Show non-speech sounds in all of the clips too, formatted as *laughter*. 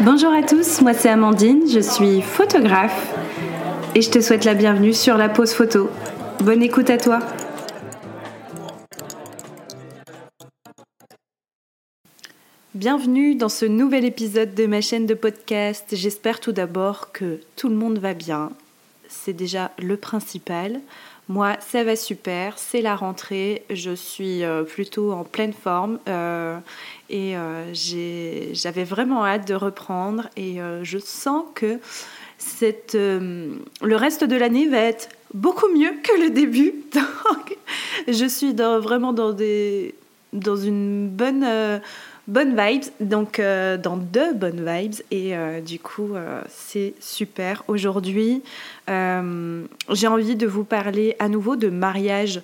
Bonjour à tous, moi c'est Amandine, je suis photographe et je te souhaite la bienvenue sur la pause photo. Bonne écoute à toi. Bienvenue dans ce nouvel épisode de ma chaîne de podcast. J'espère tout d'abord que tout le monde va bien. C'est déjà le principal. Moi, ça va super, c'est la rentrée, je suis euh, plutôt en pleine forme euh, et euh, j'avais vraiment hâte de reprendre et je sens que le reste de l'année va être beaucoup mieux que le début. *laughs* Donc, je suis vraiment dans une bonne bonnes vibes, donc euh, dans deux bonnes vibes. Et euh, du coup, euh, c'est super. Aujourd'hui, j'ai envie de vous parler à nouveau de mariage.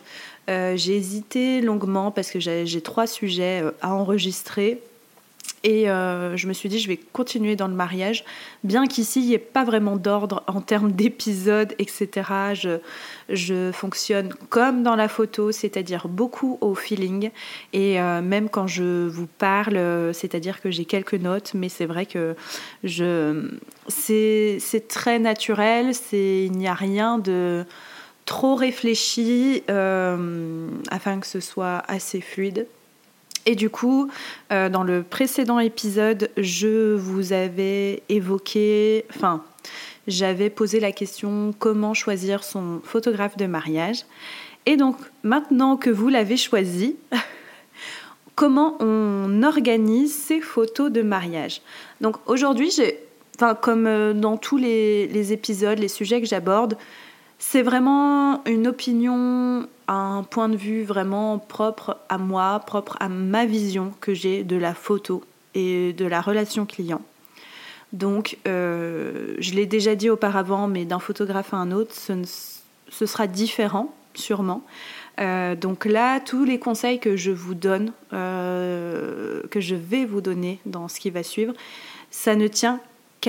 j'ai hésité longuement parce que j'ai trois sujets à enregistrer. Et euh, je me suis dit, je vais continuer dans le mariage, bien qu'ici, il n'y ait pas vraiment d'ordre en termes d'épisodes, etc. Je, fonctionne comme dans la photo, c'est-à-dire beaucoup au feeling. Et euh, même quand je vous parle, c'est-à-dire que j'ai quelques notes, mais c'est vrai que je, c'est, très naturel, c'est, il n'y a rien de trop réfléchi euh, afin que ce soit assez fluide. Et du coup, euh, dans le précédent épisode, je vous avais évoqué, enfin, j'avais posé la question comment choisir son photographe de mariage. Et donc, maintenant que vous l'avez choisi, *laughs* comment on organise ses photos de mariage? Donc aujourd'hui, j'ai, enfin, comme euh, dans tous les épisodes, les sujets que j'aborde, c'est vraiment une opinion, un point de vue vraiment propre à moi, propre à ma vision que j'ai de la photo et de la relation client. Donc, euh, je l'ai déjà dit auparavant, mais d'un photographe à un autre, ce, sera différent, sûrement. Euh, donc là, tous les conseils que je vous donne, euh, que je vais vous donner dans ce qui va suivre, ça ne tient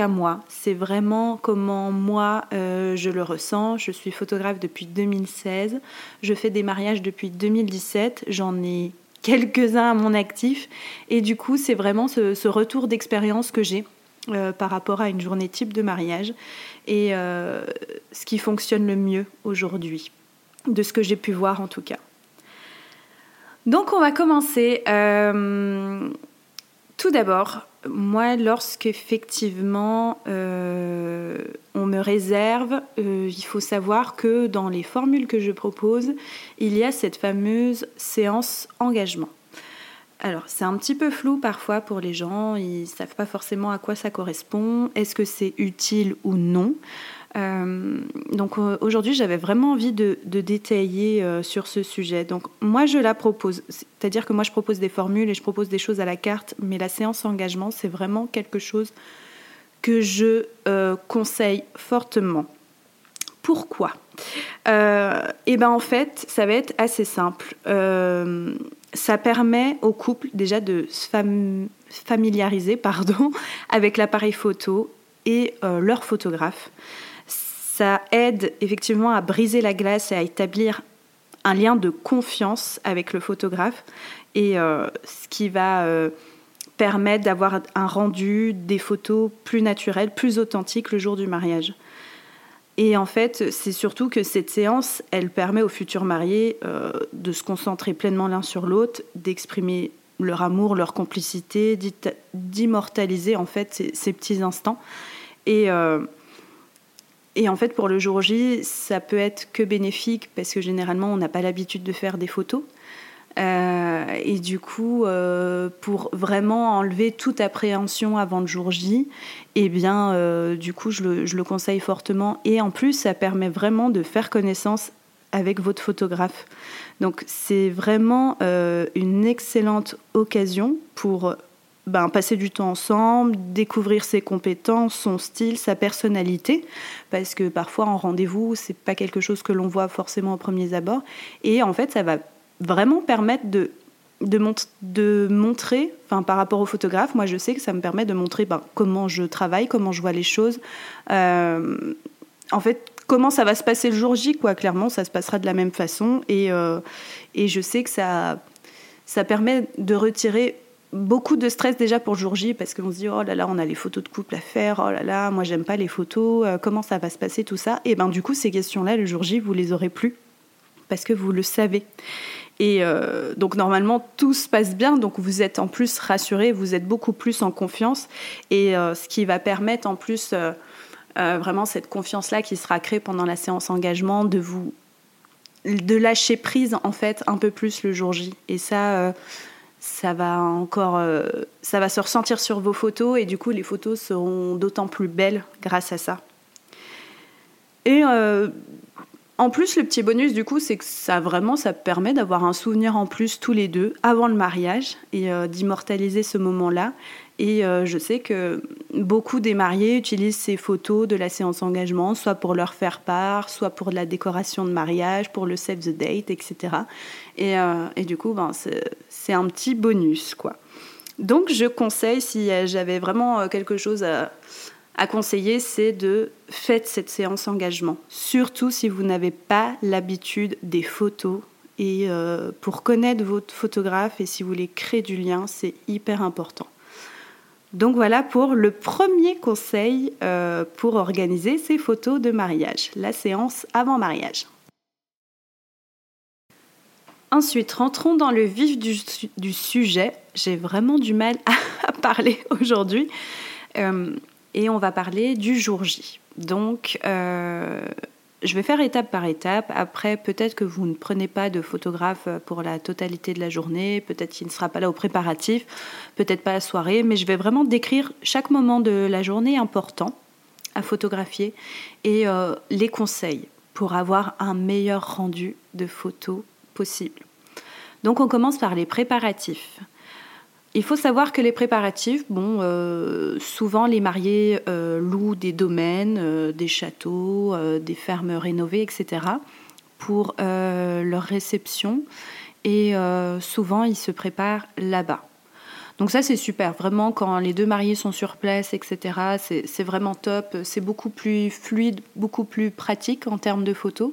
moi. C'est vraiment comment moi euh, je le ressens. Je suis photographe depuis 2016. Je fais des mariages depuis 2017. J'en ai quelques-uns à mon actif. Et du coup, c'est vraiment ce, retour d'expérience que j'ai euh, par rapport à une journée type de mariage et euh, ce qui fonctionne le mieux aujourd'hui, de ce que j'ai pu voir en tout cas. Donc on va commencer. tout d'abord, moi, lorsqu'effectivement euh, on me réserve, euh, il faut savoir que dans les formules que je propose, il y a cette fameuse séance engagement. Alors, c'est un petit peu flou parfois pour les gens, ils ne savent pas forcément à quoi ça correspond, est-ce que c'est utile ou non. Euh, donc euh, aujourd'hui, j'avais vraiment envie de, détailler euh, sur ce sujet. Donc moi, je la propose, c'est-à-dire que moi, je propose des formules et je propose des choses à la carte, mais la séance engagement, c'est vraiment quelque chose que je conseille fortement. Pourquoi? Eh ben en fait, ça va être assez simple. ça permet au couple déjà de se familiariser, pardon, *laughs* avec l'appareil photo et leur photographe. Ça aide effectivement à briser la glace et à établir un lien de confiance avec le photographe et euh, ce qui va euh, permettre d'avoir un rendu des photos plus naturelles, plus authentiques le jour du mariage. Et en fait, c'est surtout que cette séance, elle permet aux futurs mariés euh, de se concentrer pleinement l'un sur l'autre, d'exprimer leur amour, leur complicité, d'immortaliser en fait ces, ces, petits instants. Et et en fait, pour le jour J, ça peut être que bénéfique parce que généralement, on n'a pas l'habitude de faire des photos. Euh, et du coup, euh, pour vraiment enlever toute appréhension avant le jour J, eh bien, euh, du coup, je le, je le, conseille fortement. Et en plus, ça permet vraiment de faire connaissance avec votre photographe. Donc, c'est vraiment une excellente occasion pour ben, passer du temps ensemble, découvrir ses compétences, son style, sa personnalité, parce que parfois en rendez-vous, c'est pas quelque chose que l'on voit forcément au premier abord. Et en fait, ça va vraiment permettre de, de, montrer, enfin, par rapport au photographe, moi je sais que ça me permet de montrer ben, comment je travaille, comment je vois les choses. Euh, en fait, comment ça va se passer le jour J, quoi. Clairement, ça se passera de la même façon. Et, euh, et je sais que ça, ça permet de retirer beaucoup de stress déjà pour le jour J parce qu'on se dit oh là là on a les photos de couple à faire oh là là moi j'aime pas les photos euh, comment ça va se passer tout ça. Et ben du coup ces questions là le jour J vous les aurez plus parce que vous le savez. Et euh, donc normalement tout se passe bien. Donc vous êtes en plus rassuré vous êtes beaucoup plus en confiance. Et euh, ce qui va permettre en plus vraiment cette confiance là qui sera créée pendant la séance engagement de vous de lâcher prise en fait un peu plus le jour J. Et ça ça va encore, euh, ça va se ressentir sur vos photos et du coup les photos seront d'autant plus belles grâce à ça. Et euh, en plus, le petit bonus du coup, c'est que ça vraiment, ça permet d'avoir un souvenir en plus tous les deux avant le mariage et euh, d'immortaliser ce moment-là et euh, je sais que beaucoup des mariés utilisent ces photos de la séance engagement, soit pour leur faire part, soit pour de la décoration de mariage, pour le save the date, etc. Euh, et, du coup, ben, c'est un petit bonus, quoi. Donc, je conseille, si j'avais vraiment euh, quelque chose à, conseiller, c'est de faire cette séance engagement. Surtout si vous n'avez pas l'habitude des photos. Et pour connaître votre photographe et si vous voulez créer du lien, c'est hyper important. Donc voilà pour le premier conseil euh, pour organiser ces photos de mariage, la séance avant mariage. Ensuite, rentrons dans le vif du, sujet. J'ai vraiment du mal *laughs* à, parler aujourd'hui. Euh, et on va parler du jour J. Donc, euh, je vais faire étape par étape. Après, peut-être que vous ne prenez pas de photographe pour la totalité de la journée, peut-être qu'il ne sera pas là au préparatif, peut-être pas à la soirée, mais je vais vraiment décrire chaque moment de la journée important à photographier et euh, les conseils pour avoir un meilleur rendu de photos possible. Donc on commence par les préparatifs. Il faut savoir que les préparatifs, bon, euh, souvent les mariés euh, louent des domaines, euh, des châteaux, des fermes rénovées, etc. pour leur réception. Et souvent, ils se préparent là-bas. Donc ça, c'est super. Vraiment, quand les deux mariés sont sur place, etc., c'est vraiment top. C'est beaucoup plus fluide, beaucoup plus pratique en termes de photos.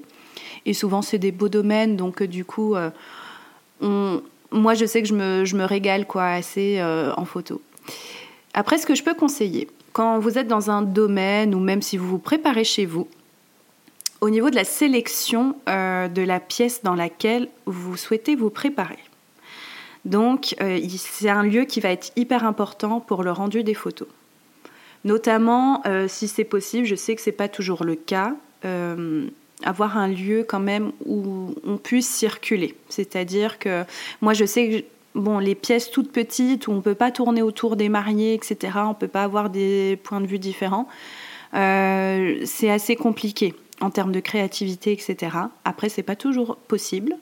Et souvent, c'est des beaux domaines. Donc, du coup, on, moi, je sais que je me, régale quoi, assez euh, en photo. Après, ce que je peux conseiller, quand vous êtes dans un domaine ou même si vous vous préparez chez vous, au niveau de la sélection euh, de la pièce dans laquelle vous souhaitez vous préparer. Donc, euh, c'est un lieu qui va être hyper important pour le rendu des photos. Notamment, si c'est possible, je sais que ce n'est pas toujours le cas, avoir un lieu quand même où on puisse circuler. C'est-à-dire que moi je sais que bon, les pièces toutes petites où on ne peut pas tourner autour des mariés, etc., on ne peut pas avoir des points de vue différents, euh, c'est assez compliqué en termes de créativité, etc. Après, c'est pas toujours possible.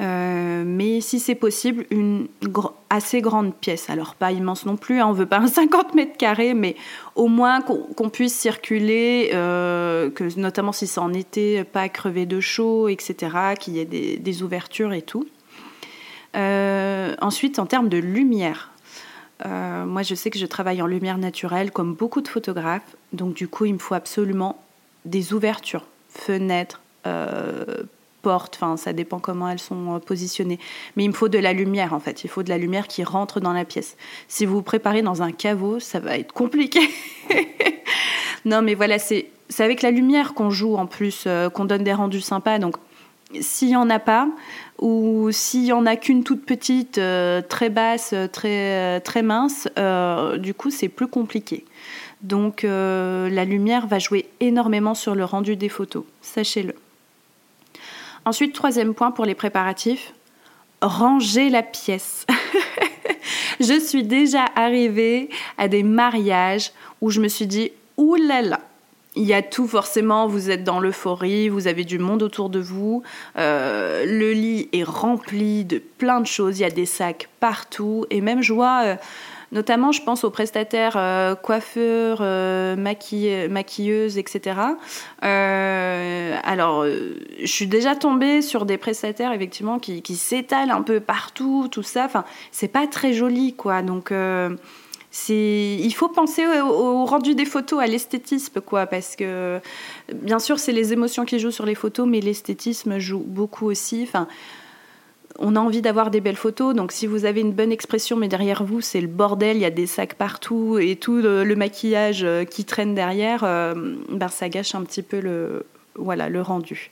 Euh, mais si c'est possible, une assez grande pièce. Alors pas immense non plus, hein, on veut pas un *laughs* 50 mètres carrés, mais au moins qu'on puisse circuler, euh, que notamment si c'est en été, pas crever de chaud, etc., qu'il y ait des, ouvertures et tout. Euh, ensuite, en termes de lumière, moi je sais que je travaille en lumière naturelle comme beaucoup de photographes, donc du coup il me faut absolument des ouvertures, fenêtres, portes, enfin ça dépend comment elles sont euh, positionnées. Mais il me faut de la lumière en fait, il faut de la lumière qui rentre dans la pièce. Si vous vous préparez dans un caveau, ça va être compliqué. *laughs* non mais voilà, c'est avec la lumière qu'on joue en plus, euh, qu'on donne des rendus sympas. Donc s'il n'y en a pas, ou s'il n'y en a qu'une toute petite, euh, très basse, très, très mince, du coup c'est plus compliqué. Donc la lumière va jouer énormément sur le rendu des photos, sachez-le. Ensuite, troisième point pour les préparatifs, ranger la pièce. *laughs* je suis déjà arrivée à des mariages où je me suis dit, oulala, il y a tout forcément, vous êtes dans l'euphorie, vous avez du monde autour de vous, euh, le lit est rempli de plein de choses, il y a des sacs partout, et même je vois... Euh, Notamment, je pense aux prestataires euh, coiffeurs, euh, maquilleuses, etc. Euh, alors, je suis déjà tombée sur des prestataires, effectivement, qui, s'étalent un peu partout, tout ça. Enfin, c'est pas très joli, quoi. Donc, il faut penser au, rendu des photos, à l'esthétisme, quoi, parce que bien sûr, c'est les émotions qui jouent sur les photos, mais l'esthétisme joue beaucoup aussi. Enfin, on a envie d'avoir des belles photos. Donc si vous avez une bonne expression, mais derrière vous, c'est le bordel, il y a des sacs partout et tout le, maquillage euh, qui traîne derrière, ben, ça gâche un petit peu le, voilà, le rendu.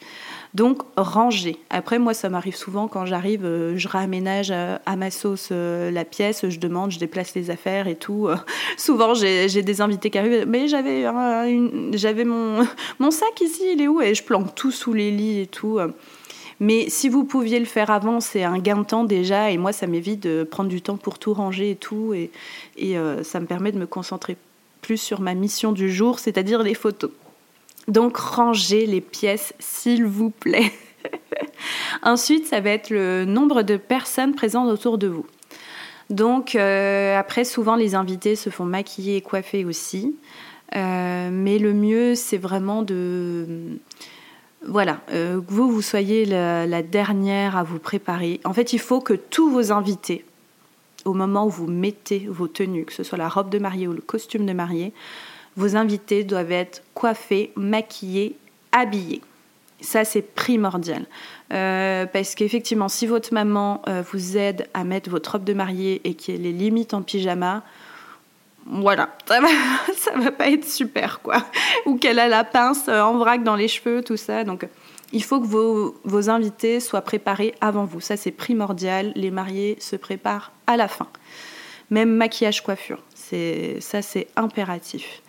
Donc ranger. Après moi ça m'arrive souvent quand j'arrive, euh, je réaménage euh, à ma sauce euh, la pièce, je demande, je déplace les affaires et tout. *laughs* souvent j'ai des invités qui arrivent, mais j'avais j'avais mon, *laughs* mon sac ici, il est où? Et je planque tout sous les lits et tout. Mais si vous pouviez le faire avant, c'est un gain de temps déjà. Et moi, ça m'évite de prendre du temps pour tout ranger et tout. Et, et ça me permet de me concentrer plus sur ma mission du jour, c'est-à-dire les photos. Donc rangez les pièces s'il vous plaît. *laughs* Ensuite, ça va être le nombre de personnes présentes autour de vous. Donc euh, après, souvent les invités se font maquiller et coiffer aussi. Euh, mais le mieux, c'est vraiment de... Voilà, euh, vous, vous soyez la, la, dernière à vous préparer. En fait, il faut que tous vos invités, au moment où vous mettez vos tenues, que ce soit la robe de mariée ou le costume de mariée, vos invités doivent être coiffés, maquillés, habillés. Ça, c'est primordial. Euh, parce qu'effectivement, si votre maman euh, vous aide à mettre votre robe de mariée et qu'elle est limite en pyjama, voilà, ça va, *laughs* va pas être super, quoi. Ou qu'elle a la pince en vrac dans les cheveux, tout ça. Donc, il faut que vos, vos invités soient préparés avant vous. Ça, c'est primordial. Les mariés se préparent à la fin. Même maquillage, coiffure. Ça, c'est impératif.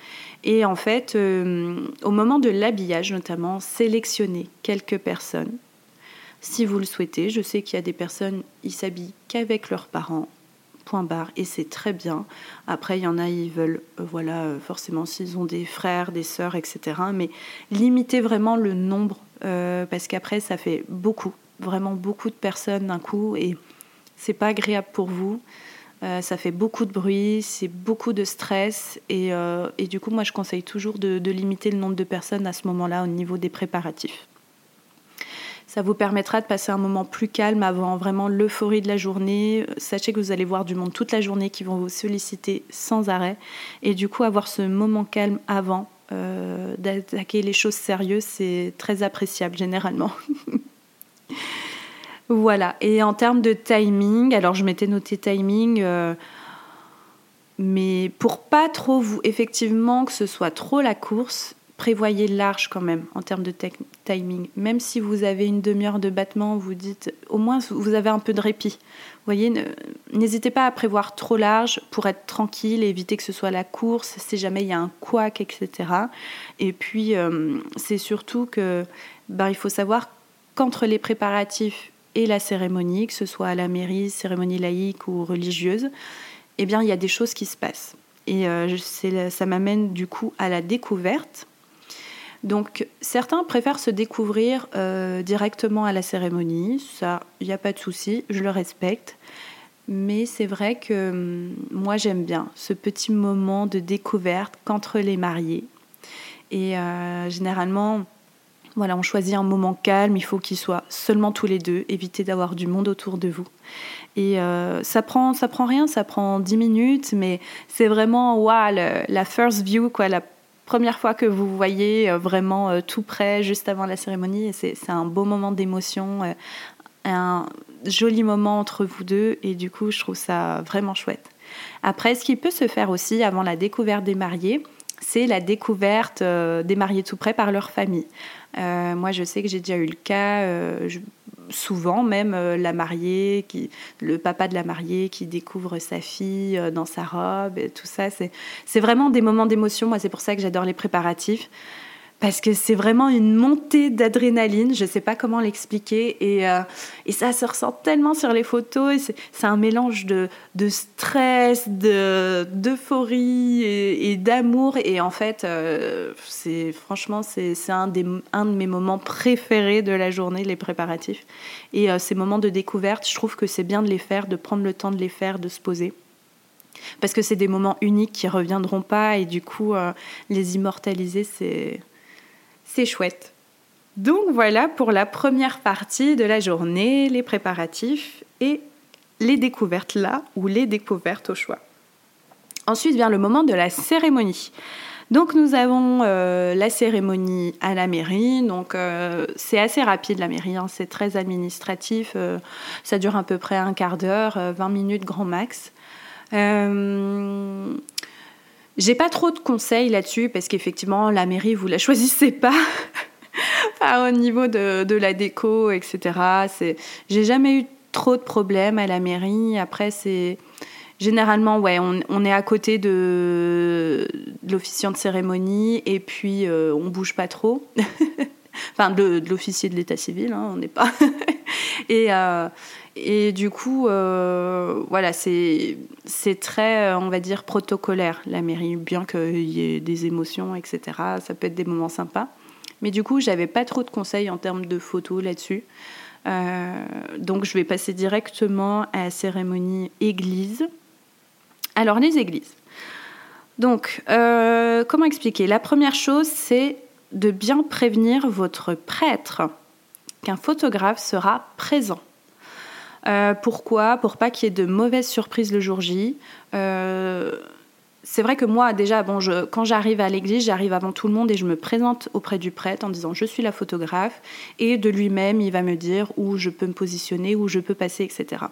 Et en fait, euh, au moment de l'habillage notamment, sélectionnez quelques personnes. Si vous le souhaitez, je sais qu'il y a des personnes, ils s'habillent qu'avec leurs parents, point barre, et c'est très bien. Après, il y en a, ils veulent, euh, voilà, euh, forcément, s'ils ont des frères, des sœurs, etc. Mais limitez vraiment le nombre, parce qu'après, ça fait beaucoup, vraiment beaucoup de personnes d'un coup, et c'est pas agréable pour vous. Euh, ça fait beaucoup de bruit, c'est beaucoup de stress et, euh, et, du coup moi je conseille toujours de, limiter le nombre de personnes à ce moment-là au niveau des préparatifs. Ça vous permettra de passer un moment plus calme avant vraiment l'euphorie de la journée. Sachez que vous allez voir du monde toute la journée qui vont vous solliciter sans arrêt et du coup avoir ce moment calme avant euh, d'attaquer les choses sérieuses c'est très appréciable généralement. *laughs* Voilà, et en termes de timing, alors je m'étais noté timing, euh, mais pour pas trop vous, effectivement, que ce soit trop la course, prévoyez large quand même en termes de timing. Même si vous avez une demi-heure de battement, vous dites, au moins vous avez un peu de répit. Vous voyez, n'hésitez pas à prévoir trop large pour être tranquille éviter que ce soit la course, si jamais il y a un couac, etc. Et puis, euh, c'est surtout que ben, il faut savoir qu'entre les préparatifs et la cérémonie, que ce soit à la mairie, cérémonie laïque ou religieuse, eh bien, il y a des choses qui se passent. Et euh, ça m'amène du coup à la découverte. Donc, certains préfèrent se découvrir euh, directement à la cérémonie. Ça, il n'y a pas de souci, je le respecte. Mais c'est vrai que hum, moi, j'aime bien ce petit moment de découverte qu'entre les mariés. Et euh, généralement, voilà, on choisit un moment calme, il faut qu'il soit seulement tous les deux, éviter d'avoir du monde autour de vous. Et euh, ça prend ça prend rien, ça prend 10 minutes, mais c'est vraiment wow, la first view, quoi, la première fois que vous voyez euh, vraiment euh, tout près, juste avant la cérémonie. C'est un beau moment d'émotion, un joli moment entre vous deux, et du coup, je trouve ça vraiment chouette. Après, ce qui peut se faire aussi avant la découverte des mariés, c'est la découverte des mariés tout près par leur famille. Euh, moi, je sais que j'ai déjà eu le cas, euh, souvent même euh, la mariée, qui, le papa de la mariée qui découvre sa fille dans sa robe, et tout ça. C'est vraiment des moments d'émotion. Moi, c'est pour ça que j'adore les préparatifs parce que c'est vraiment une montée d'adrénaline, je ne sais pas comment l'expliquer, et, euh, et, ça se ressent tellement sur les photos, c'est un mélange de, de stress, d'euphorie et, et d'amour, et en fait, euh, franchement, c'est un, un de mes moments préférés de la journée, les préparatifs. Et euh, ces moments de découverte, je trouve que c'est bien de les faire, de prendre le temps de les faire, de se poser parce que c'est des moments uniques qui reviendront pas et du coup les immortaliser c'est c'est chouette. Donc voilà pour la première partie de la journée, les préparatifs et les découvertes là ou les découvertes au choix. Ensuite vient le moment de la cérémonie. Donc nous avons euh, la cérémonie à la mairie, donc euh, c'est assez rapide la mairie, hein. c'est très administratif, euh, ça dure à peu près un quart d'heure, 20 minutes grand max. J'ai pas trop de conseils là-dessus parce qu'effectivement la mairie vous la *laughs* choisissez pas. au niveau de, de, la déco, etc. J'ai jamais eu trop de problèmes à la mairie. Après, c'est Généralement, ouais, on, est à côté de, l'officiant de cérémonie et puis euh, on bouge pas trop. *laughs* enfin, de, l'officier de l'état civil, hein, on n'est pas. *laughs* et, euh, et du coup, euh, voilà, c'est très, on va dire, protocolaire, la mairie, bien qu'il y ait des émotions, etc. Ça peut être des moments sympas. Mais du coup, j'avais pas trop de conseils en termes de photos là-dessus. donc, je vais passer directement à la cérémonie église. Alors les églises. Donc, euh, comment expliquer? La première chose, c'est de bien prévenir votre prêtre qu'un photographe sera présent. Euh, pourquoi? Pour pas qu'il y ait de mauvaises surprises le jour J. Euh, c'est vrai que moi, déjà, bon, quand j'arrive à l'église, j'arrive avant tout le monde et je me présente auprès du prêtre en disant je suis la photographe et de lui-même, il va me dire où je peux me positionner, où je peux passer, etc.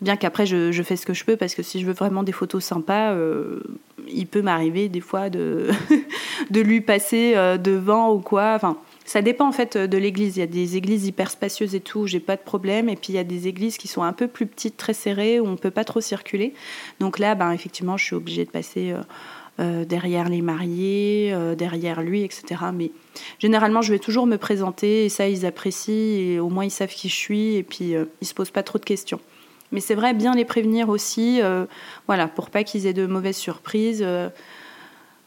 Bien qu'après, je, fais ce que je peux parce que si je veux vraiment des photos sympas, euh, il peut m'arriver des fois de, *laughs* de lui passer euh, devant ou quoi. Enfin, ça dépend en fait de l'église. Il y a des églises hyper spacieuses et tout, j'ai pas de problème. Et puis il y a des églises qui sont un peu plus petites, très serrées, où on peut pas trop circuler. Donc là, ben, effectivement, je suis obligée de passer. Euh, derrière les mariés, derrière lui, etc. Mais généralement, je vais toujours me présenter et ça, ils apprécient et au moins ils savent qui je suis et puis ils se posent pas trop de questions. Mais c'est vrai, bien les prévenir aussi, euh, voilà, pour pas qu'ils aient de mauvaises surprises. Euh.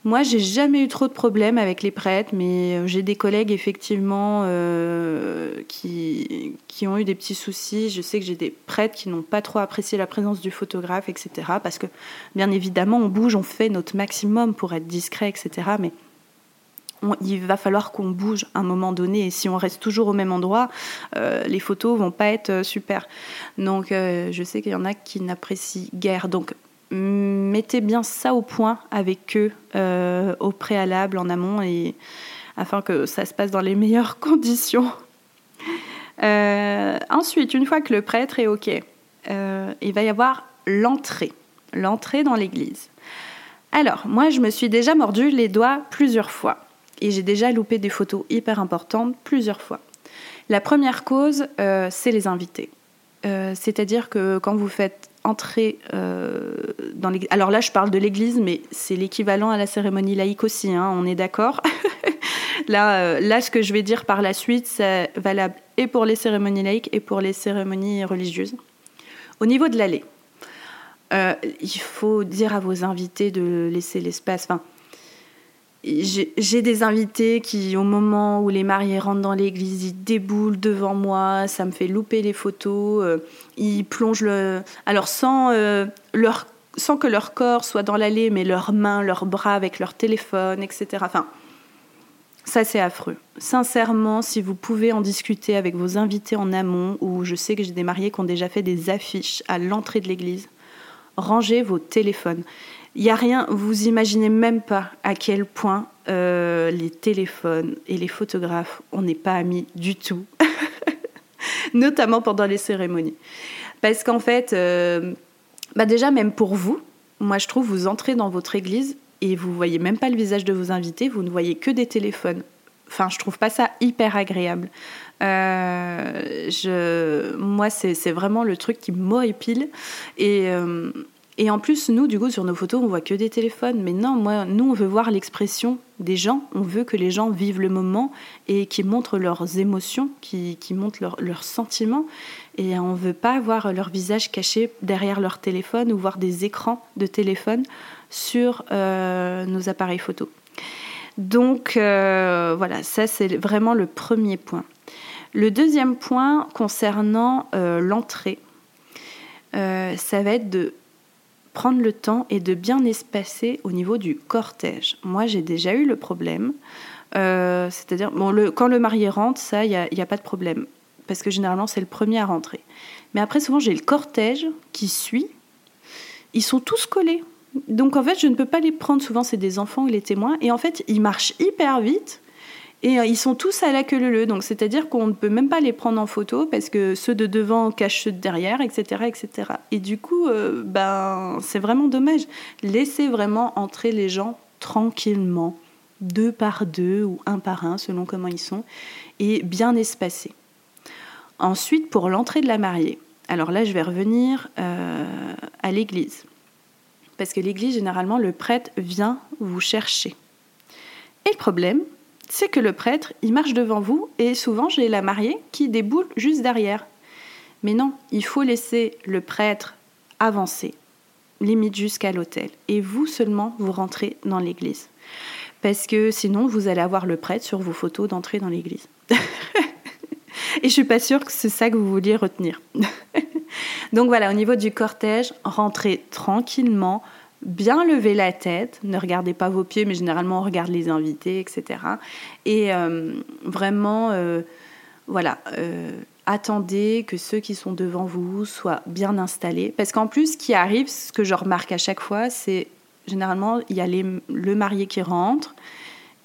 moi, j'ai jamais eu trop de problèmes avec les prêtres, mais euh, j'ai des collègues effectivement qui, ont eu des petits soucis. Je sais que j'ai des prêtres qui n'ont pas trop apprécié la présence du photographe, etc. Parce que, bien évidemment, on bouge, on fait notre maximum pour être discret, etc. Mais il va falloir qu'on bouge à un moment donné. Et si on reste toujours au même endroit, euh, les photos vont pas être euh, super. Donc, euh, je sais qu'il y en a qui n'apprécient guère. Donc, mettez bien ça au point avec eux au préalable, en amont, et afin que ça se passe dans les meilleures *laughs* conditions. ensuite, une fois que le prêtre est OK, il va y avoir l'entrée. L'entrée dans l'église. Alors, moi, je me suis déjà mordu les doigts plusieurs fois et j'ai déjà loupé des photos hyper importantes plusieurs fois. La première cause, euh, c'est les invités. Euh, c'est-à-dire que quand vous faites entrer euh, dans l'église, alors là je parle de l'église, mais c'est l'équivalent à la cérémonie laïque aussi, hein, on est d'accord. *laughs* là, là, ce que je vais dire par la suite, c'est valable et pour les cérémonies laïques et pour les cérémonies religieuses. Au niveau de l'allée, il faut dire à vos invités de laisser l'espace. Enfin, j'ai des invités qui, au moment où les mariés rentrent dans l'église, ils déboulent devant moi, ça me fait louper les photos. Euh, ils plongent le. Alors, sans, euh, leur, sans que leur corps soit dans l'allée, mais leurs mains, leurs bras avec leur téléphone, etc. Enfin, ça, c'est affreux. Sincèrement, si vous pouvez en discuter avec vos invités en amont, ou je sais que j'ai des mariés qui ont déjà fait des affiches à l'entrée de l'église, rangez vos téléphones. Il n'y a rien, vous imaginez même pas à quel point euh, les téléphones et les photographes, on n'est pas amis du tout, *laughs* notamment pendant les cérémonies. Parce qu'en fait, euh, bah déjà même pour vous, moi je trouve, vous entrez dans votre église et vous voyez même pas le visage de vos invités, vous ne voyez que des téléphones. Enfin, je trouve pas ça hyper agréable. Euh, je, moi, c'est vraiment le truc qui m'horripile. Et, et en plus, nous, du coup, sur nos photos, on voit que des téléphones. Mais non, moi, nous, on veut voir l'expression des gens. On veut que les gens vivent le moment et qu'ils montrent leurs émotions, qu'ils montrent leurs sentiments. Et on ne veut pas voir leur visage caché derrière leur téléphone ou voir des écrans de téléphone sur euh, nos appareils photo. Donc, euh, voilà, ça, c'est vraiment le premier point. Le deuxième point concernant euh, l'entrée, ça va être de prendre le temps et de bien espacer au niveau du cortège. Moi, j'ai déjà eu le problème. Euh, c'est-à-dire, bon, quand le marié rentre, ça, il n'y a, pas de problème. Parce que généralement, c'est le premier à rentrer. Mais après, souvent, j'ai le cortège qui suit. Ils sont tous collés. Donc en fait, je ne peux pas les prendre. Souvent, c'est des enfants ou les témoins. Et en fait, ils marchent hyper vite. Et euh, ils sont tous à la queue leu donc c'est-à-dire qu'on ne peut même pas les prendre en photo parce que ceux de devant cachent ceux de derrière, etc., etc. Et du coup, euh, ben c'est vraiment dommage. Laissez vraiment entrer les gens tranquillement, deux par deux ou un par un selon comment ils sont, et bien espacés. Ensuite, pour l'entrée de la mariée. Alors là, je vais revenir euh, à l'église. Parce que l'église, généralement, le prêtre vient vous chercher. Et le problème, c'est que le prêtre, il marche devant vous et souvent j'ai la mariée qui déboule juste derrière. Mais non, il faut laisser le prêtre avancer, limite jusqu'à l'autel. Et vous seulement, vous rentrez dans l'église. Parce que sinon, vous allez avoir le prêtre sur vos photos d'entrée dans l'église. *laughs* et je suis pas sûre que c'est ça que vous vouliez retenir. *laughs* Donc voilà, au niveau du cortège, rentrez tranquillement, bien lever la tête, ne regardez pas vos pieds, mais généralement on regarde les invités, etc. Et euh, vraiment, euh, voilà, euh, attendez que ceux qui sont devant vous soient bien installés. Parce qu'en plus, ce qui arrive, ce que je remarque à chaque fois, c'est généralement, il y a le marié qui rentre,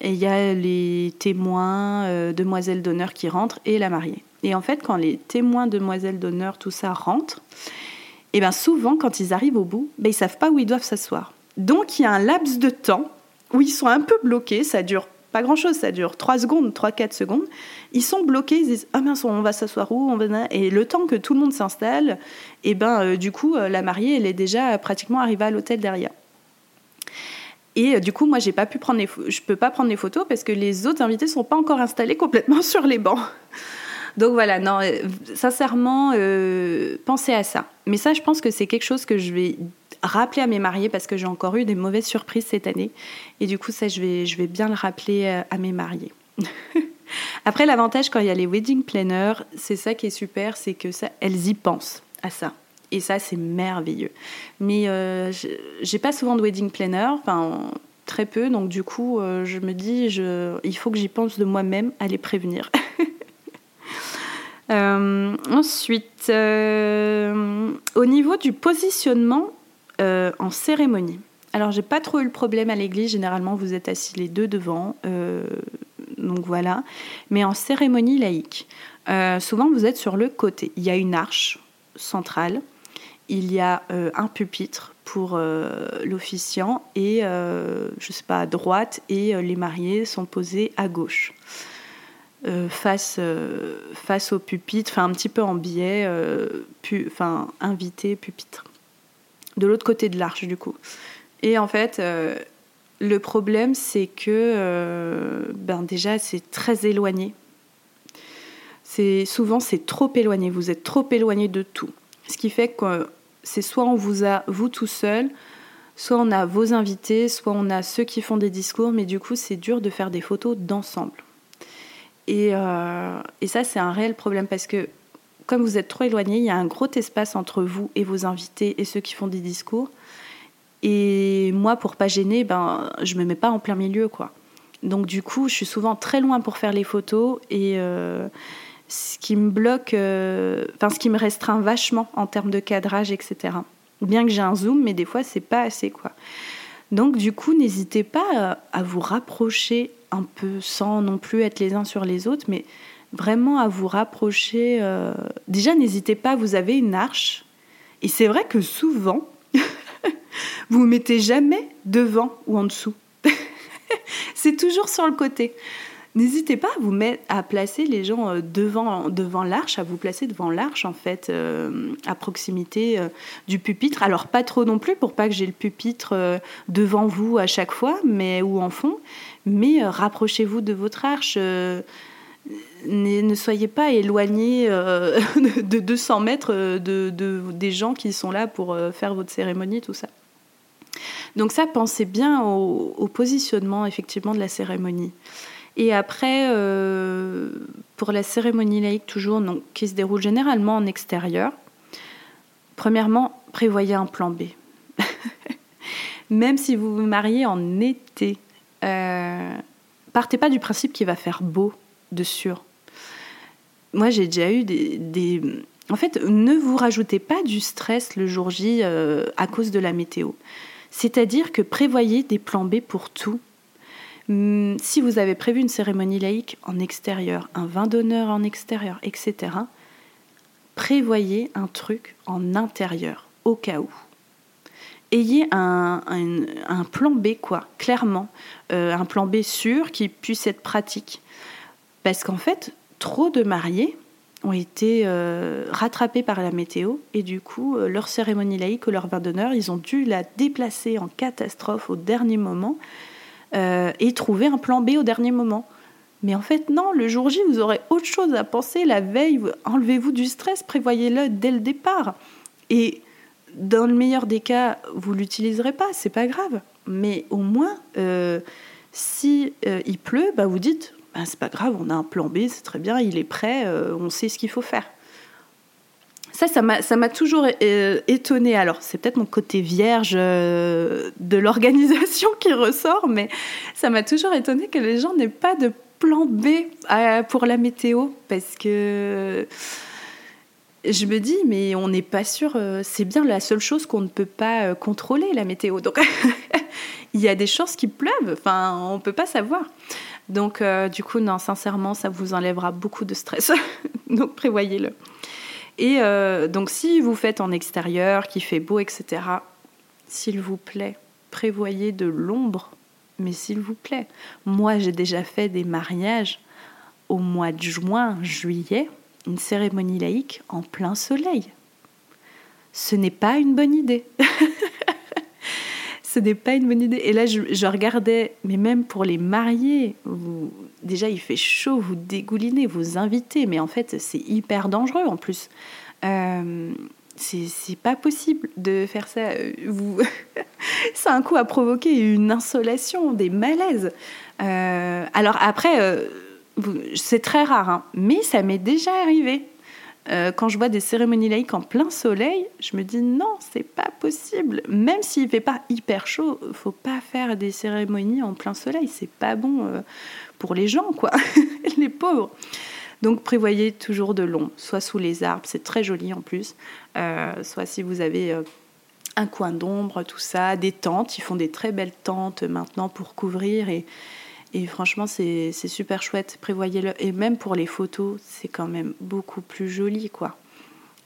et il y a les témoins, demoiselles d'honneur qui rentrent, et la mariée. Et en fait, quand les témoins, demoiselles d'honneur, tout ça rentrent, et eh bien souvent, quand ils arrivent au bout, ben, ils savent pas où ils doivent s'asseoir. Donc il y a un laps de temps où ils sont un peu bloqués, ça dure pas grand-chose, ça dure 3 secondes, 3-4 secondes. Ils sont bloqués, ils disent Ah mince, on va s'asseoir où. Et le temps que tout le monde s'installe, et eh ben, euh, du coup, euh, la mariée, elle est déjà pratiquement arrivée à l'hôtel derrière. Et euh, du coup, moi, j'ai pas pu prendre je peux pas prendre les photos parce que les autres invités sont pas encore installés complètement *laughs* sur les bancs. Donc voilà, non, euh, sincèrement, euh, pensez à ça. Mais ça, je pense que c'est quelque chose que je vais rappeler à mes mariés parce que j'ai encore eu des mauvaises surprises cette année. Et du coup, ça, je vais, je vais bien le rappeler euh, à mes mariés. *laughs* Après, l'avantage quand il y a les wedding planners, c'est ça qui est super, c'est que ça, elles y pensent à ça. Et ça, c'est merveilleux. Mais j'ai pas souvent de wedding planner, enfin très peu, donc du coup, je me dis, il faut que j'y pense de moi-même à les prévenir. *laughs* Euh, ensuite, euh, au niveau du positionnement euh, en cérémonie. Alors, j'ai pas trop eu le problème à l'église. Généralement, vous êtes assis les deux devant. donc voilà. Mais en cérémonie laïque, souvent vous êtes sur le côté. Il y a une arche centrale. Il y a un pupitre pour l'officiant et, je sais pas, à droite et les mariés sont posés à gauche. Euh, face, euh, face au pupitre, enfin un petit peu en biais, euh, enfin invité, pupitre. De l'autre côté de l'arche, du coup. Et en fait, le problème, c'est que ben déjà, c'est très éloigné. C'est souvent c'est trop éloigné. Vous êtes trop éloigné de tout. Ce qui fait que c'est soit on vous a vous tout seul, soit on a vos invités, soit on a ceux qui font des discours, mais du coup c'est dur de faire des photos d'ensemble. Euh, et, ça, c'est un réel problème parce que comme vous êtes trop éloigné, il y a un gros espace entre vous et vos invités et ceux qui font des discours. Et moi, pour pas gêner, ben, je me mets pas en plein milieu, quoi. Donc du coup, je suis souvent très loin pour faire les photos et euh, ce qui me bloque, euh, ce qui me restreint vachement en termes de cadrage, etc. Bien que j'ai un zoom, mais des fois c'est pas assez, quoi. Donc du coup, n'hésitez pas à vous rapprocher un peu sans non plus être les uns sur les autres, mais vraiment à vous rapprocher. Euh, déjà, n'hésitez pas, vous avez une arche. Et c'est vrai que souvent, *laughs* vous ne mettez jamais devant ou en dessous. *laughs* c'est toujours sur le côté. N'hésitez pas à vous mettre à placer les gens euh, devant, devant l'arche, à vous placer devant l'arche en fait, euh, à proximité du pupitre. Alors pas trop non plus pour pas que j'ai le pupitre devant vous à chaque fois, mais ou en fond mais euh, rapprochez-vous de votre arche. Euh, ne soyez pas éloigné *laughs* euh, de 200 mètres de, des gens qui sont là pour faire votre cérémonie, tout ça. Donc ça, pensez bien au, positionnement effectivement de la cérémonie. Et après, pour la cérémonie laïque toujours, qui se déroule généralement en extérieur, premièrement, prévoyez un plan B. *laughs* Même si vous vous mariez en été, euh, partez pas du principe qu'il va faire beau de sûr. Moi, j'ai déjà eu des, En fait, ne vous rajoutez pas du stress le jour J euh, à cause de la météo. C'est-à-dire que prévoyez des plans B pour tout. Hum, si vous avez prévu une cérémonie laïque en extérieur, un vin d'honneur en extérieur, etc., prévoyez un truc en intérieur, au cas où. Ayez un, plan B, quoi, clairement. Euh, un plan B sûr qui puisse être pratique. Parce qu'en fait, trop de mariés ont été euh, rattrapés par la météo et du coup, euh, leur cérémonie laïque ou leur vin d'honneur, ils ont dû la déplacer en catastrophe au dernier moment et trouver un plan B au dernier moment. Mais en fait, non, le jour J, vous aurez autre chose à penser la veille. Enlevez-vous du stress, prévoyez-le dès le départ. Et dans le meilleur des cas, vous l'utiliserez pas, c'est pas grave. Mais au moins, euh, si euh, il pleut, bah vous dites, bah, c'est pas grave, on a un plan B, c'est très bien, il est prêt, euh, on sait ce qu'il faut faire. Ça, ça m'a toujours étonné. Alors, c'est peut-être mon côté vierge de l'organisation qui ressort, mais ça m'a toujours étonné que les gens n'aient pas de plan B euh, pour la météo parce que je me dis, mais on n'est pas sûr, euh, c'est bien la seule chose qu'on ne peut pas euh, contrôler, la météo. Donc, *laughs* il y a des chances qu'il pleuve, enfin, on ne peut pas savoir. Donc, du coup, non, sincèrement, ça vous enlèvera beaucoup de stress. *laughs* donc, prévoyez-le. Et donc, si vous faites en extérieur, qu'il fait beau, etc., s'il vous plaît, prévoyez de l'ombre mais s'il vous plaît, moi j'ai déjà fait des mariages au mois de juin, juillet, une cérémonie laïque en plein soleil. Ce n'est pas une bonne idée. *laughs* N'est pas une bonne idée. Et là, je, regardais, mais même pour les mariés, déjà il fait chaud, vous dégoulinez, vous invitez, mais en fait c'est hyper dangereux en plus. Euh, c'est pas possible de faire ça. Euh, vous... *laughs* ça un coup à provoquer une insolation, des malaises. Euh, alors après, euh, c'est très rare, hein, mais ça m'est déjà arrivé. Quand je vois des cérémonies laïques en plein soleil, je me dis non, c'est pas possible. Même s'il fait pas hyper chaud, faut pas faire des cérémonies en plein soleil. C'est pas bon pour les gens, quoi, *laughs* les pauvres. Donc prévoyez toujours de l'ombre, soit sous les arbres, c'est très joli en plus, euh, soit si vous avez euh, un coin d'ombre, tout ça, des tentes, ils font des très belles tentes maintenant pour couvrir et, et franchement c'est super chouette, prévoyez-le. Et même pour les photos, c'est quand même beaucoup plus joli quoi.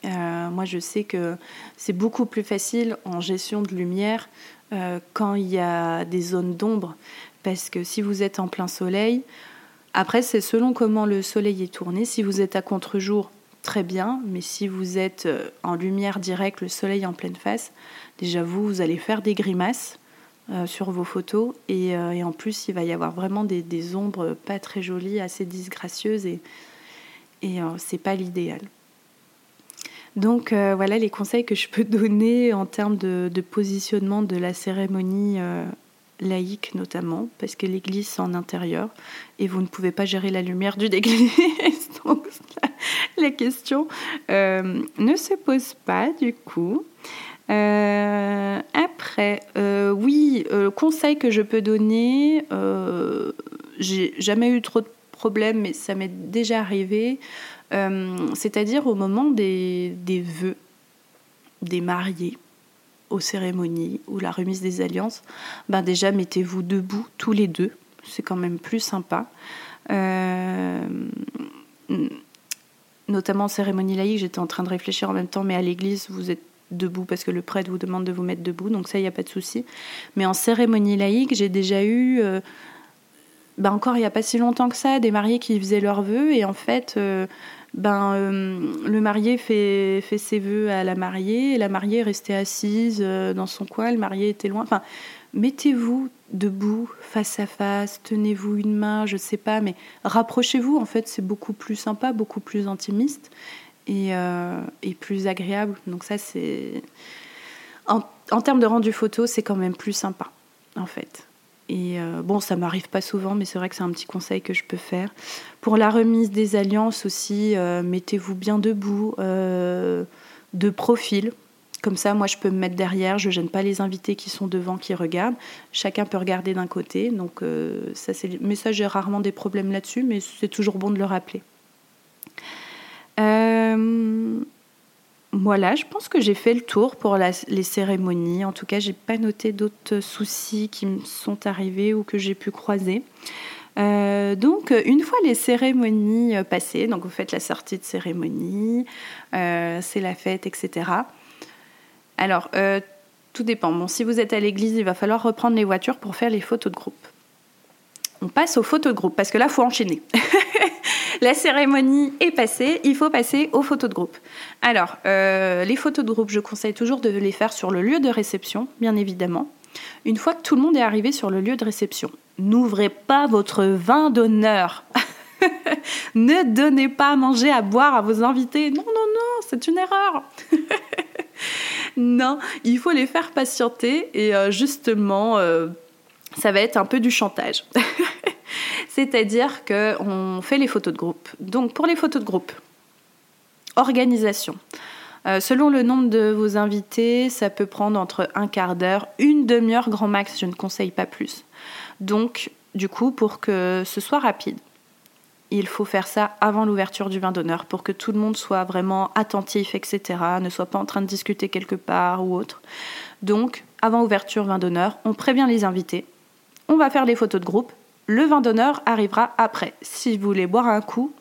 Euh, moi je sais que c'est beaucoup plus facile en gestion de lumière quand il y a des zones d'ombre parce que si vous êtes en plein soleil, après, c'est selon comment le soleil est tourné. Si vous êtes à contre-jour, très bien, mais si vous êtes euh, en lumière directe, le soleil en pleine face, déjà vous, vous allez faire des grimaces euh, sur vos photos euh, et, en plus, il va y avoir vraiment des, ombres pas très jolies, assez disgracieuses et, et c'est pas l'idéal. Donc voilà les conseils que je peux donner en termes de, positionnement de la cérémonie laïque notamment, parce que l'église c'est en intérieur et vous ne pouvez pas gérer la lumière d'une *laughs* église. Donc *laughs* la, question euh, ne se pose pas du coup. Euh, après, euh, oui, conseil que je peux donner, j'ai jamais eu trop de problèmes, mais ça m'est déjà arrivé, c'est-à-dire au moment des, des vœux des mariés aux cérémonies ou la remise des alliances, ben déjà mettez-vous debout tous les deux, c'est quand même plus sympa. Euh, notamment en cérémonie laïque, j'étais en train de réfléchir en même temps, mais à l'église, vous êtes debout parce que le prêtre vous demande de vous mettre debout, donc ça, il n'y a pas de souci. Mais en cérémonie laïque, j'ai déjà eu, euh, ben encore il n'y a pas si longtemps que ça, des mariés qui faisaient leurs vœux et en fait, euh, ben, euh, le marié fait, fait ses vœux à la mariée, et la mariée est restée assise dans son coin, le marié était loin. Enfin, mettez-vous debout, face à face, tenez-vous une main, je sais pas, mais rapprochez-vous, en fait, c'est beaucoup plus sympa, beaucoup plus intimiste et, euh, et plus agréable. Donc ça, c'est... En, termes de rendu photo, c'est quand même plus sympa, en fait. Et euh, bon, ça m'arrive pas souvent, mais c'est vrai que c'est un petit conseil que je peux faire. Pour la remise des alliances aussi, euh, mettez-vous bien debout, de profil. Comme ça, moi, je peux me mettre derrière, je gêne pas les invités qui sont devant, qui regardent. Chacun peut regarder d'un côté. Donc, ça, c'est. Mais ça, j'ai rarement des problèmes là-dessus, mais c'est toujours bon de le rappeler. Voilà, je pense que j'ai fait le tour pour les cérémonies. En tout cas, j'ai pas noté d'autres soucis qui me sont arrivés ou que j'ai pu croiser. Euh, donc, une fois les cérémonies euh, passées, donc vous faites la sortie de cérémonie, euh, c'est la fête, etc. Alors, tout dépend. Bon, si vous êtes à l'église, il va falloir reprendre les voitures pour faire les photos de groupe. On passe aux photos de groupe parce que là, faut enchaîner. *laughs* la cérémonie est passée, il faut passer aux photos de groupe. Alors, euh, les photos de groupe, je conseille toujours de les faire sur le lieu de réception, bien évidemment. Une fois que tout le monde est arrivé sur le lieu de réception, n'ouvrez pas votre vin d'honneur. *laughs* ne donnez pas à manger, à boire à vos invités. Non, non, non, c'est une erreur. *laughs* non, il faut les faire patienter et euh, justement, euh, ça va être un peu du chantage. C'est-à-dire qu'on fait les photos de groupe. Donc pour les photos de groupe, organisation. Euh, selon le nombre de vos invités, ça peut prendre entre un quart d'heure, une demi-heure grand max, je ne conseille pas plus. Donc, du coup, pour que ce soit rapide, il faut faire ça avant l'ouverture du vin d'honneur pour que tout le monde soit vraiment attentif, etc., ne soit pas en train de discuter quelque part ou autre. Donc, avant ouverture vin d'honneur, on prévient les invités, on va faire les photos de groupe, le vin d'honneur arrivera après. Si vous voulez boire un coup,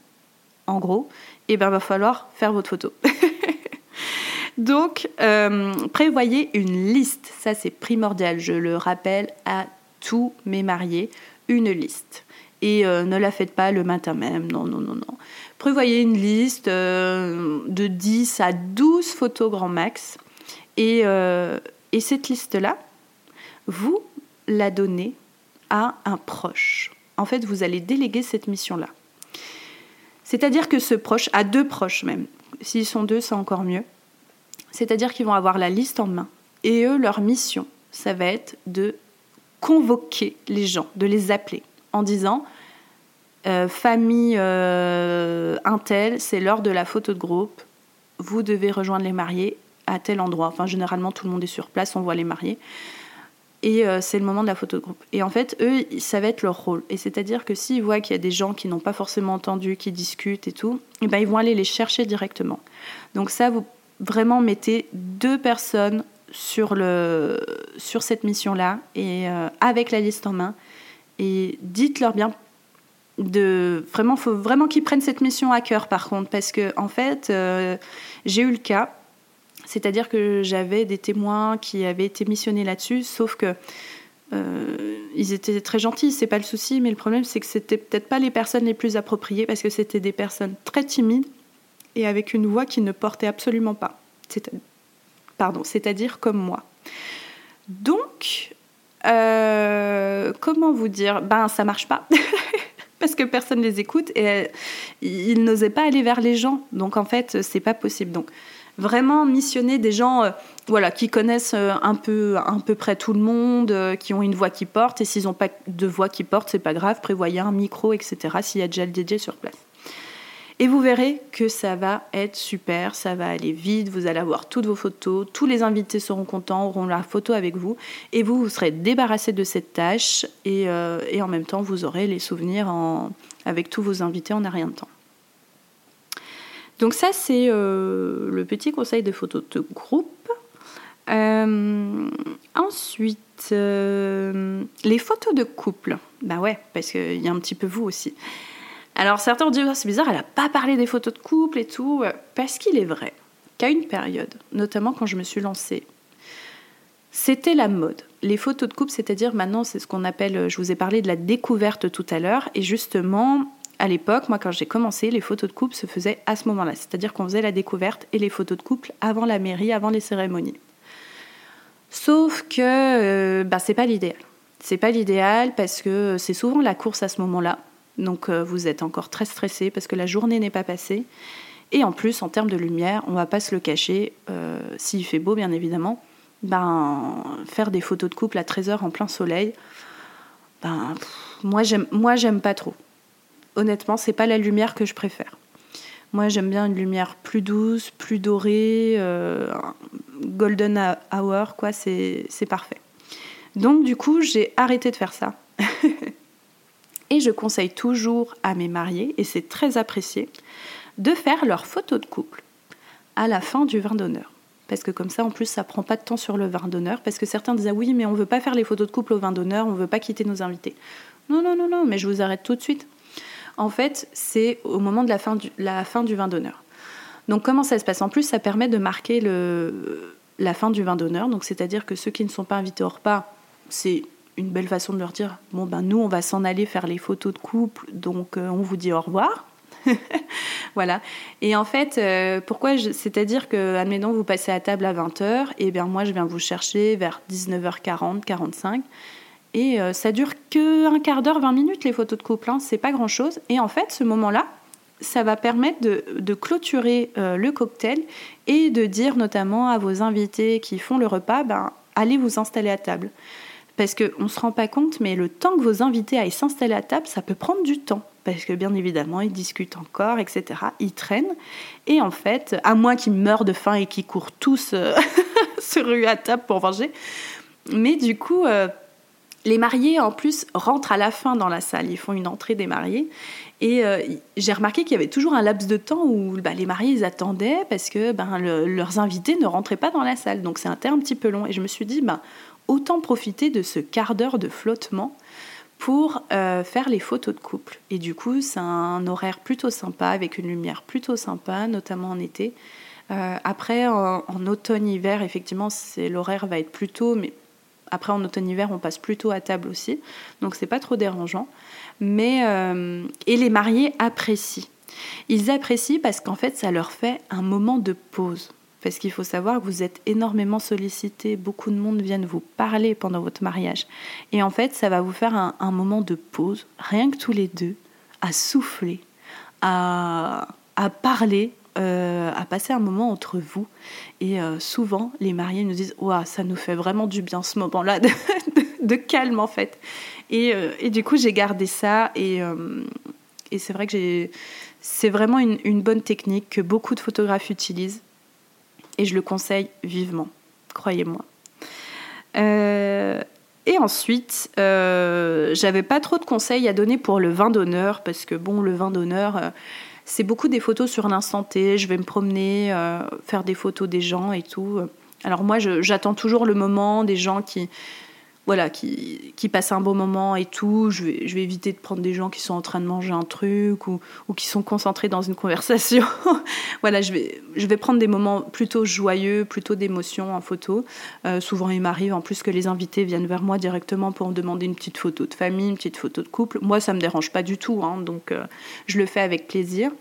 en gros, il eh ben, va falloir faire votre photo. *laughs* Donc, euh, prévoyez une liste. Ça, c'est primordial. Je le rappelle à tous mes mariés, une liste. Et euh, ne la faites pas le matin même. Non, non, non, non. Prévoyez une liste euh, de 10 à 12 photos grand max. Et, et cette liste-là, vous la donnez à un proche. En fait, vous allez déléguer cette mission-là. C'est-à-dire que ce proche, à deux proches même, s'ils sont deux, c'est encore mieux. C'est-à-dire qu'ils vont avoir la liste en main. Et eux, leur mission, ça va être de convoquer les gens, de les appeler en disant euh, famille euh, Intel, c'est l'heure de la photo de groupe, vous devez rejoindre les mariés à tel endroit. Enfin, généralement, tout le monde est sur place, on voit les mariés et euh, c'est le moment de la photo de groupe. Et en fait, eux, ça va être leur rôle. Et c'est-à-dire que s'ils voient qu'il y a des gens qui n'ont pas forcément entendu, qui discutent et tout, et eh ben, ils vont aller les chercher directement. Donc ça, vous vraiment mettez deux personnes sur, le, sur cette mission-là, et euh, avec la liste en main, et dites-leur bien de vraiment faut vraiment qu'ils prennent cette mission à cœur par contre parce que en fait euh, j'ai eu le cas c'est-à-dire que j'avais des témoins qui avaient été missionnés là-dessus, sauf que euh, ils étaient très gentils, c'est pas le souci, mais le problème c'est que c'était peut-être pas les personnes les plus appropriées parce que c'était des personnes très timides et avec une voix qui ne portait absolument pas. Pardon, c'est-à-dire comme moi. Donc, euh, comment vous dire? Ben, ça marche pas. *laughs* parce que personne les écoute et euh, ils n'osaient pas aller vers les gens. Donc, en fait, c'est pas possible. Donc, vraiment missionner des gens euh, voilà, qui connaissent euh, un peu à peu près tout le monde, euh, qui ont une voix qui porte. Et s'ils n'ont pas de voix qui porte, c'est pas grave, prévoyez un micro, etc. s'il y a déjà le DJ sur place. Et vous verrez que ça va être super, ça va aller vite, vous allez avoir toutes vos photos, tous les invités seront contents, auront la photo avec vous, et vous, vous serez débarrassé de cette tâche, et, en même temps, vous aurez les souvenirs avec tous vos invités en un rien de temps. Donc ça, c'est euh, le petit conseil de photos de groupe. Euh, ensuite, euh, les photos de couple. Bah ouais, parce qu'il y a un petit peu vous aussi. Alors certains ont dit, oh, c'est bizarre, elle n'a pas parlé des photos de couple et tout. Parce qu'il est vrai qu'à une période, notamment quand je me suis lancée, c'était la mode. Les photos de couple, c'est-à-dire maintenant, c'est ce qu'on appelle, je vous ai parlé de la découverte tout à l'heure, et justement, à l'époque, moi quand j'ai commencé, les photos de couple se faisaient à ce moment-là. C'est-à-dire qu'on faisait la découverte et les photos de couple avant la mairie, avant les cérémonies. Sauf que euh, bah, c'est pas l'idéal. C'est pas l'idéal parce que c'est souvent la course à ce moment-là. Donc euh, vous êtes encore très stressé parce que la journée n'est pas passée. Et en plus, en termes de lumière, on va pas se le cacher, euh, s'il fait beau bien évidemment, ben, faire des photos de couple à 13h en plein soleil, ben, moi j'aime pas trop honnêtement, c'est pas la lumière que je préfère. Moi, j'aime bien une lumière plus douce, plus dorée, euh, golden hour, quoi, c'est parfait. Donc, du coup, j'ai arrêté de faire ça. *laughs* et je conseille toujours à mes mariés, et c'est très apprécié, de faire leurs photos de couple à la fin du vin d'honneur. Parce que comme ça, en plus, ça prend pas de temps sur le vin d'honneur. Parce que certains disent ah oui, mais on veut pas faire les photos de couple au vin d'honneur, on veut pas quitter nos invités. Non, non, non, non, mais je vous arrête tout de suite. En fait, c'est au moment de la fin du, la fin du vin d'honneur. Donc comment ça se passe? En plus, ça permet de marquer le, la fin du vin d'honneur. Donc c'est-à-dire que ceux qui ne sont pas invités au repas, c'est une belle façon de leur dire bon ben nous on va s'en aller faire les photos de couple, donc euh, on vous dit au revoir. *laughs* voilà. Et en fait, euh, pourquoi C'est-à-dire que, admettons, vous passez à table à 20h, et bien moi, je viens vous chercher vers 19h40, 45. Et euh, ça dure que un quart d'heure, 20 minutes, les photos de couple. Hein, c'est pas grand-chose. Et en fait, ce moment-là, ça va permettre de, clôturer euh, le cocktail et de dire notamment à vos invités qui font le repas, ben, allez vous installer à table. Parce qu'on ne se rend pas compte, mais le temps que vos invités aillent s'installer à table, ça peut prendre du temps parce que bien évidemment, ils discutent encore, etc. Ils traînent. Et en fait, à moins qu'ils meurent de faim et qu'ils courent tous euh, *laughs* se ruer à table pour manger. Mais du coup, euh, les mariés, en plus, rentrent à la fin dans la salle. Ils font une entrée des mariés. Et euh, j'ai remarqué qu'il y avait toujours un laps de temps où bah, les mariés, ils attendaient parce que ben, leurs invités ne rentraient pas dans la salle. Donc, c'est un un petit peu long. Et je me suis dit, ben, autant profiter de ce quart d'heure de flottement pour euh, faire les photos de couple. Et du coup, c'est un horaire plutôt sympa, avec une lumière plutôt sympa, notamment en été. Euh, après, en, automne-hiver, effectivement, l'horaire va être plus tôt, mais après, en automne-hiver, on passe plutôt à table aussi. Donc, c'est pas trop dérangeant. Mais, euh, et les mariés apprécient. Ils apprécient parce qu'en fait, ça leur fait un moment de pause parce qu'il faut savoir que vous êtes énormément sollicité, beaucoup de monde viennent vous parler pendant votre mariage. Et en fait, ça va vous faire un, moment de pause, rien que tous les deux, à souffler, à, parler, euh, à passer un moment entre vous. Et euh, souvent, les mariés nous disent Waouh, ça nous fait vraiment du bien ce moment-là *laughs* de, calme en fait. Euh, et, du coup, j'ai gardé ça et, c'est vrai que c'est vraiment une bonne technique que beaucoup de photographes utilisent et je le conseille vivement, croyez-moi. Et ensuite, j'avais pas trop de conseils à donner pour le vin d'honneur, parce que bon, le vin d'honneur, c'est beaucoup des photos sur l'instant T. Je vais me promener, faire des photos des gens et tout. Alors moi, j'attends toujours le moment des gens qui, voilà, qui, qui, passent un bon moment et tout. Je vais, je vais éviter de prendre des gens qui sont en train de manger un truc ou, ou qui sont concentrés dans une *laughs* conversation. voilà, je vais, je vais prendre des moments plutôt joyeux, plutôt d'émotion en photo. Euh, souvent, il m'arrive en plus que les invités viennent vers moi directement pour me demander une petite photo de famille, une petite photo de couple. Moi, ça me dérange pas du tout, hein, donc euh, je le fais avec plaisir.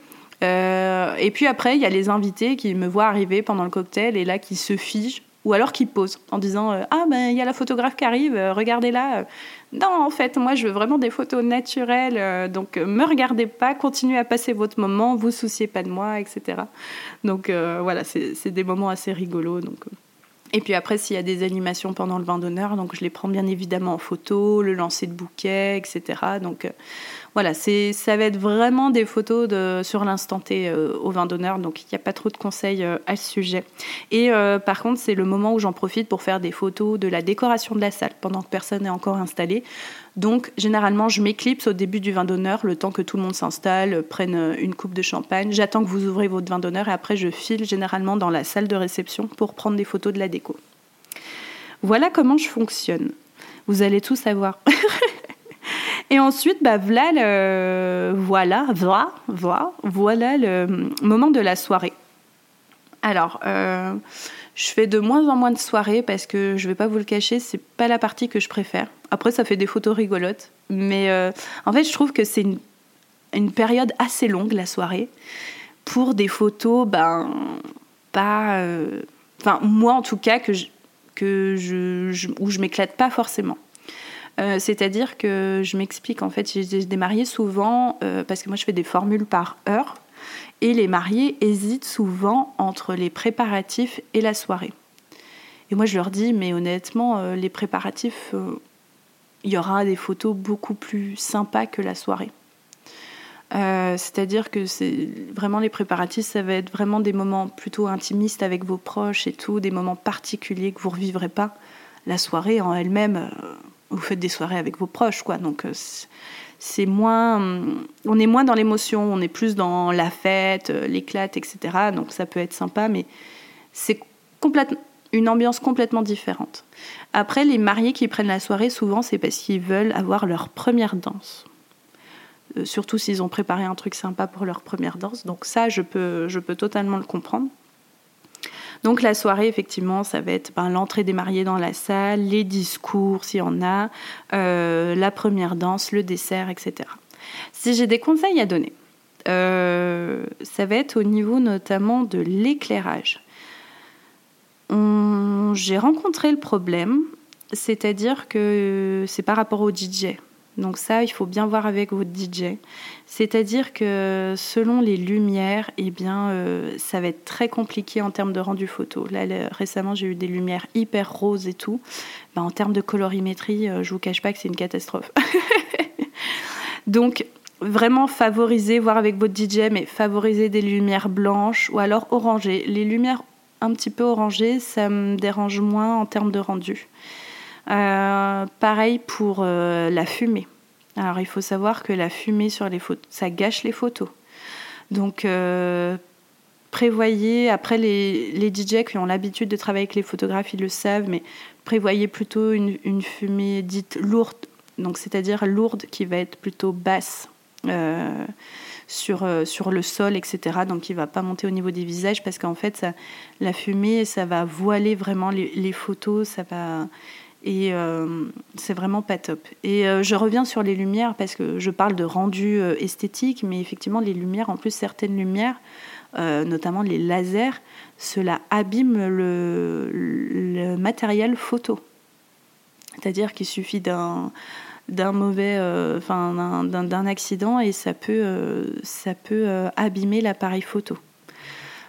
Euh, et puis après, il y a les invités qui me voient arriver pendant le cocktail et là qui se figent ou alors qui pose en disant euh, ah ben il y a la photographe qui arrive, euh, regardez-la. Non, en fait, moi je veux vraiment des photos naturelles, euh, donc me regardez pas, continuez à passer votre moment, vous souciez pas de moi, etc. Donc voilà, c'est des moments assez rigolos. Donc et puis après, s'il y a des animations pendant le vin d'honneur, donc je les prends bien évidemment en photo, le lancer de bouquet, etc. Donc voilà, c'est, ça va être vraiment des photos sur l'instant T euh, au vin d'honneur, donc il n'y a pas trop de conseils euh, à ce sujet. Et euh, par contre, c'est le moment où j'en profite pour faire des photos de la décoration de la salle pendant que personne n'est encore installé. Donc généralement, je m'éclipse au début du vin d'honneur, le temps que tout le monde s'installe, prenne une coupe de champagne. J'attends que vous ouvrez votre vin d'honneur et après je file généralement dans la salle de réception pour prendre des photos de la déco. Voilà comment je fonctionne. Vous allez tout savoir. *laughs* Et ensuite, bah, voilà, le, voilà, voilà, le moment de la soirée. Alors, euh, je fais de moins en moins de soirées parce que je vais pas vous le cacher, c'est pas la partie que je préfère. Après, ça fait des photos rigolotes, mais euh, en fait, je trouve que c'est une, période assez longue la soirée pour des photos, ben pas, euh, enfin moi en tout cas que que je, où je m'éclate pas forcément. Euh, c'est-à-dire que je m'explique, en fait, j'ai des mariés souvent, euh, parce que moi je fais des formules par heure, et les mariés hésitent souvent entre les préparatifs et la soirée. Et moi je leur dis, mais honnêtement, euh, les préparatifs, il y aura des photos beaucoup plus sympas que la soirée. C'est-à-dire que c'est vraiment les préparatifs, ça va être vraiment des moments plutôt intimistes avec vos proches et tout, des moments particuliers que vous ne revivrez pas. La soirée en elle-même, vous faites des soirées avec vos proches, quoi. Donc c'est moins, on est moins dans l'émotion, on est plus dans la fête, l'éclate, etc. Donc ça peut être sympa, mais c'est complètement une ambiance complètement différente. Après, les mariés qui prennent la soirée, souvent, c'est parce qu'ils veulent avoir leur première danse. Euh, surtout s'ils ont préparé un truc sympa pour leur première danse. Donc ça, je peux, je peux totalement le comprendre. Donc la soirée, effectivement, ça va être ben, l'entrée des mariés dans la salle, les discours s'il y en a, euh, la première danse, le dessert, etc. Si j'ai des conseils à donner, euh, ça va être au niveau notamment de l'éclairage. J'ai rencontré le problème, c'est-à-dire que c'est par rapport au DJ. Donc ça, il faut bien voir avec votre DJ. C'est-à-dire que selon les lumières, eh euh, ça va être très compliqué en termes de rendu photo. Là, récemment, j'ai eu des lumières hyper roses et tout. Ben, en termes de colorimétrie, je euh, je vous cache pas que c'est une catastrophe. *laughs* Donc, vraiment favoriser, voir avec votre DJ, mais favoriser des lumières blanches ou alors orangées. Les lumières un petit peu orangées, ça me dérange moins en termes de rendu. Euh, pareil pour euh, la fumée. Alors il faut savoir que la fumée sur les photos, ça gâche les photos. Donc euh, prévoyez, après les, les, DJ qui ont l'habitude de travailler avec les photographes, ils le savent, mais prévoyez plutôt une, une fumée dite lourde, donc c'est-à-dire lourde qui va être plutôt basse. sur, sur le sol, etc. Donc il ne va pas monter au niveau des visages parce qu'en fait, la fumée, ça va voiler vraiment les, les photos, ça va, et euh, c'est vraiment pas top. Et euh, je reviens sur les lumières parce que je parle de rendu euh, esthétique, mais effectivement, les lumières, en plus, certaines lumières, notamment les lasers, cela abîme le, matériel photo. C'est-à-dire qu'il suffit d'un d'un mauvais, enfin d'un accident et ça peut, ça peut abîmer l'appareil photo.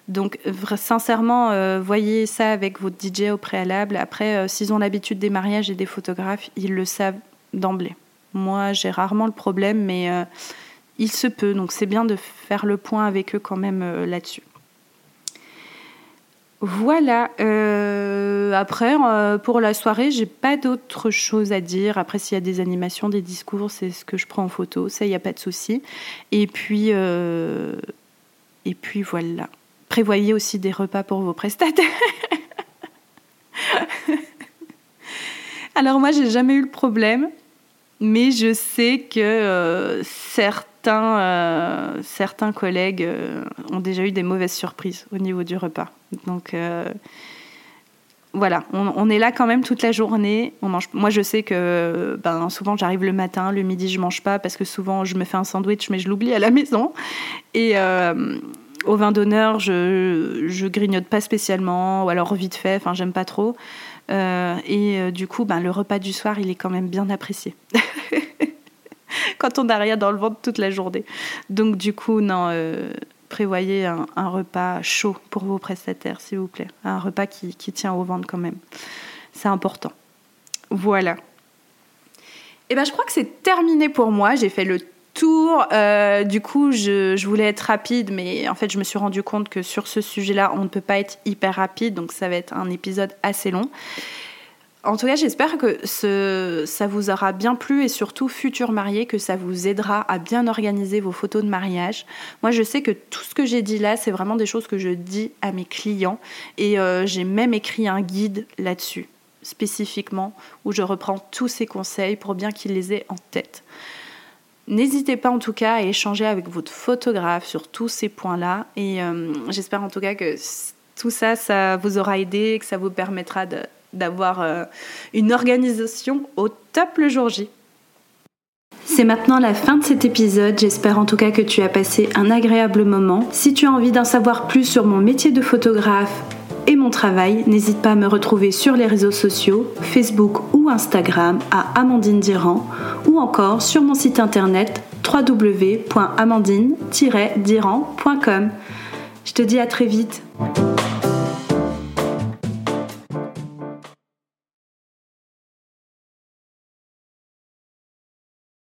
Donc sincèrement, euh, voyez ça avec votre DJ au préalable. Après, euh, s'ils ont l'habitude des mariages et des photographes, ils le savent d'emblée. Moi, j'ai rarement le problème, mais euh, il se peut. Donc c'est bien de faire le point avec eux quand même là-dessus. Voilà. après, pour la soirée, j'ai pas d'autre chose à dire. Après, s'il y a des animations, des discours, c'est ce que je prends en photo. Ça, il n'y a pas de souci. Et puis, et puis voilà. Prévoyez aussi des repas pour vos prestataires. Alors moi, j'ai jamais eu le problème, mais je sais que euh, certains, euh, certains collègues euh, ont déjà eu des mauvaises surprises au niveau du repas. Donc voilà, on, est là quand même toute la journée. Moi, je sais que ben, souvent j'arrive le matin, le midi je mange pas parce que souvent je me fais un sandwich, mais je l'oublie à la maison. Et au vin d'honneur, je, grignote pas spécialement, ou alors vite fait, enfin j'aime pas trop. Euh, et euh, du coup, ben, le repas du soir, il est quand même bien apprécié. *laughs* Quand on n'a rien dans le ventre toute la journée. Donc du coup, non, euh, prévoyez un, repas chaud pour vos prestataires, s'il vous plaît. Un repas qui, qui tient au ventre quand même. C'est important. Voilà. Et eh ben, je crois que c'est terminé pour moi. J'ai fait le tour. Euh, du coup, je, voulais être rapide, mais en fait, je me suis rendu compte que sur ce sujet-là, on ne peut pas être hyper rapide, donc ça va être un épisode assez long. En tout cas, j'espère que ça vous aura bien plu et surtout, futurs mariés, que ça vous aidera à bien organiser vos photos de mariage. Moi, je sais que tout ce que j'ai dit là, c'est vraiment des choses que je dis à mes clients et euh, j'ai même écrit un guide là-dessus, spécifiquement, où je reprends tous ces conseils pour bien qu'ils les aient en tête. N'hésitez pas en tout cas à échanger avec votre photographe sur tous ces points-là. Et euh, j'espère en tout cas que tout ça, ça vous aura aidé et que ça vous permettra d'avoir euh, une organisation au top le jour J. C'est maintenant la fin de cet épisode, j'espère en tout cas que tu as passé un agréable moment. Si tu as envie d'en savoir plus sur mon métier de photographe, et mon travail, n'hésite pas à me retrouver sur les réseaux sociaux, Facebook ou Instagram à Amandine Diran ou encore sur mon site internet www.amandine-diran.com. Je te dis à très vite.